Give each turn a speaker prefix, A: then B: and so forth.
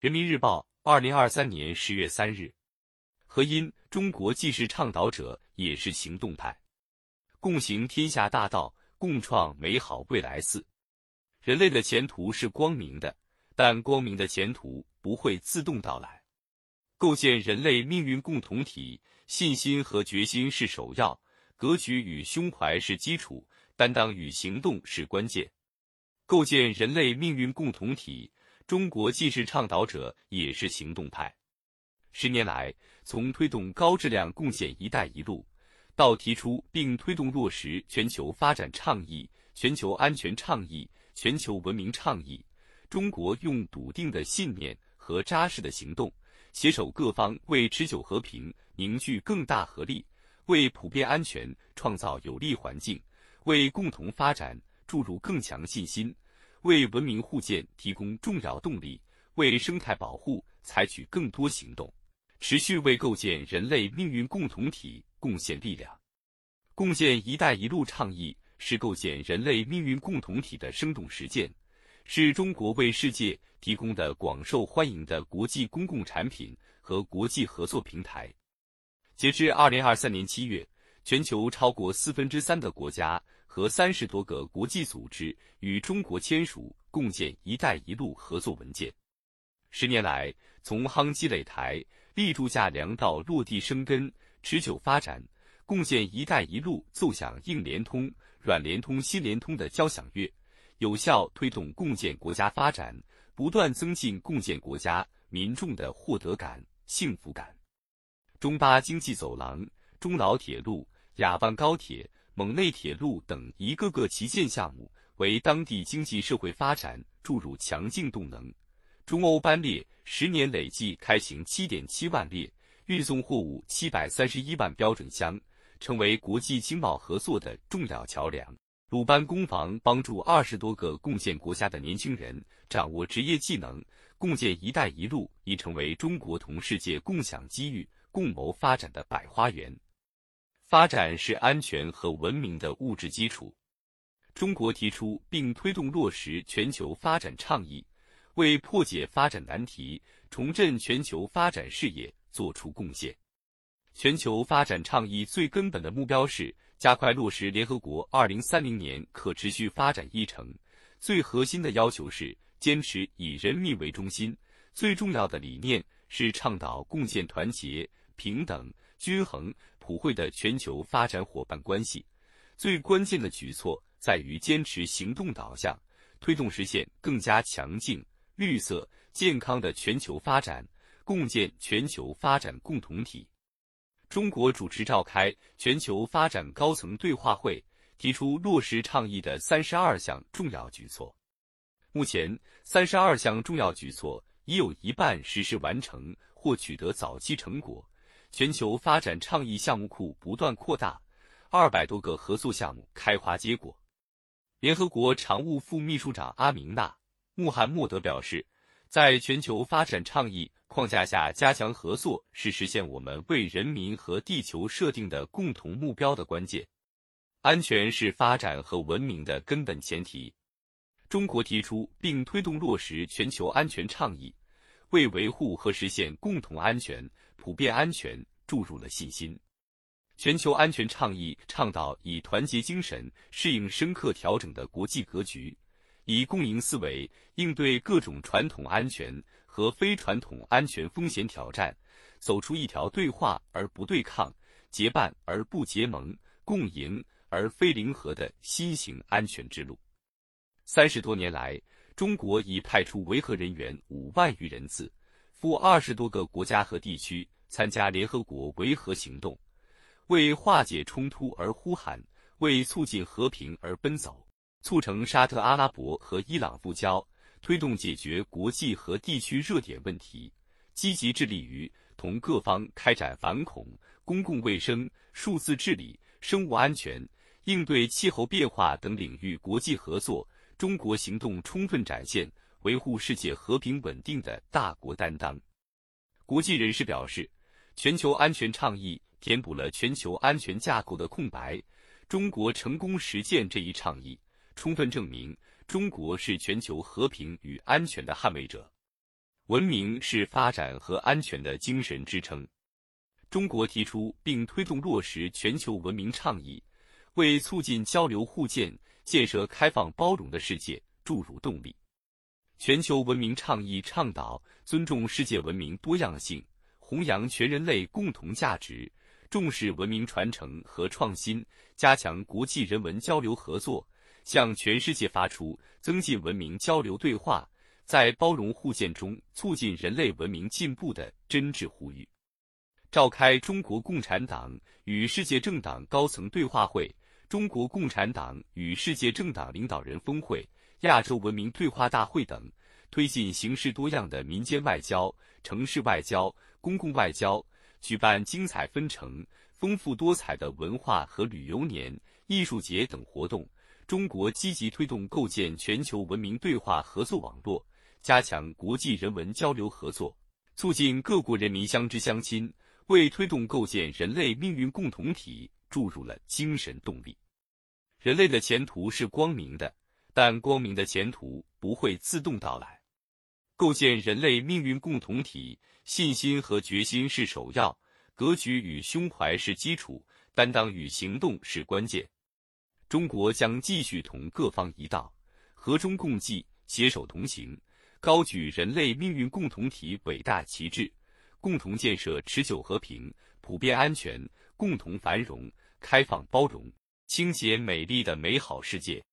A: 人民日报，二零二三年十月三日。何因？中国既是倡导者，也是行动派。共行天下大道，共创美好未来。四，人类的前途是光明的，但光明的前途不会自动到来。构建人类命运共同体，信心和决心是首要，格局与胸怀是基础，担当与行动是关键。构建人类命运共同体，中国既是倡导者，也是行动派。十年来，从推动高质量共建“一带一路”，到提出并推动落实全球发展倡议、全球安全倡议、全球文明倡议，中国用笃定的信念和扎实的行动，携手各方为持久和平凝聚更大合力，为普遍安全创造有利环境，为共同发展注入更强信心，为文明互鉴提供重要动力，为生态保护采取更多行动。持续为构建人类命运共同体贡献力量。共建“一带一路”倡议是构建人类命运共同体的生动实践，是中国为世界提供的广受欢迎的国际公共产品和国际合作平台。截至二零二三年七月，全球超过四分之三的国家和三十多个国际组织与中国签署共建“一带一路”合作文件。十年来，从夯基垒台。立柱架梁到落地生根，持久发展，共建“一带一路”奏响硬联通、软联通、新联通的交响乐，有效推动共建国家发展，不断增进共建国家民众的获得感、幸福感。中巴经济走廊、中老铁路、雅万高铁、蒙内铁路等一个个旗舰项目，为当地经济社会发展注入强劲动能。中欧班列十年累计开行七点七万列，运送货物七百三十一万标准箱，成为国际经贸合作的重要桥梁。鲁班工坊帮助二十多个共建国家的年轻人掌握职业技能。共建“一带一路”已成为中国同世界共享机遇、共谋发展的百花园。发展是安全和文明的物质基础。中国提出并推动落实全球发展倡议。为破解发展难题、重振全球发展事业作出贡献。全球发展倡议最根本的目标是加快落实联合国2030年可持续发展议程，最核心的要求是坚持以人民为中心，最重要的理念是倡导共建团结、平等、均衡、普惠的全球发展伙伴关系。最关键的举措在于坚持行动导向，推动实现更加强劲。绿色健康的全球发展，共建全球发展共同体。中国主持召开全球发展高层对话会，提出落实倡议的三十二项重要举措。目前，三十二项重要举措已有一半实施完成或取得早期成果，全球发展倡议项目库不断扩大，二百多个合作项目开花结果。联合国常务副秘书长阿明娜。穆罕默德表示，在全球发展倡议框架下加强合作是实现我们为人民和地球设定的共同目标的关键。安全是发展和文明的根本前提。中国提出并推动落实全球安全倡议，为维护和实现共同安全、普遍安全注入了信心。全球安全倡议倡导以团结精神适应深刻调整的国际格局。以共赢思维应对各种传统安全和非传统安全风险挑战，走出一条对话而不对抗、结伴而不结盟、共赢而非零和的新型安全之路。三十多年来，中国已派出维和人员五万余人次，赴二十多个国家和地区参加联合国维和行动，为化解冲突而呼喊，为促进和平而奔走。促成沙特阿拉伯和伊朗复交，推动解决国际和地区热点问题，积极致力于同各方开展反恐、公共卫生、数字治理、生物安全、应对气候变化等领域国际合作。中国行动充分展现维护世界和平稳定的大国担当。国际人士表示，全球安全倡议填补了全球安全架构的空白，中国成功实践这一倡议。充分证明中国是全球和平与安全的捍卫者。文明是发展和安全的精神支撑。中国提出并推动落实全球文明倡议，为促进交流互鉴、建设开放包容的世界注入动力。全球文明倡议倡导尊重世界文明多样性，弘扬全人类共同价值，重视文明传承和创新，加强国际人文交流合作，向全世界发出增进文明交流对话，在包容互鉴中促进人类文明进步的真挚呼吁。召开中国共产党与世界政党高层对话会、中国共产党与世界政党领导人峰会、亚洲文明对话大会等，推进形式多样的民间外交、城市外交、公共外交，举办精彩纷呈、丰富多彩的文化和旅游年、艺术节等活动。中国积极推动构建全球文明对话合作网络，加强国际人文交流合作，促进各国人民相知相亲。为推动构建人类命运共同体注入了精神动力。人类的前途是光明的，但光明的前途不会自动到来。构建人类命运共同体，信心和决心是首要，格局与胸怀是基础，担当与行动是关键。中国将继续同各方一道，和衷共济，携手同行，高举人类命运共同体伟大旗帜。共同建设持久和平、普遍安全、共同繁荣、开放包容、清洁美丽的美好世界。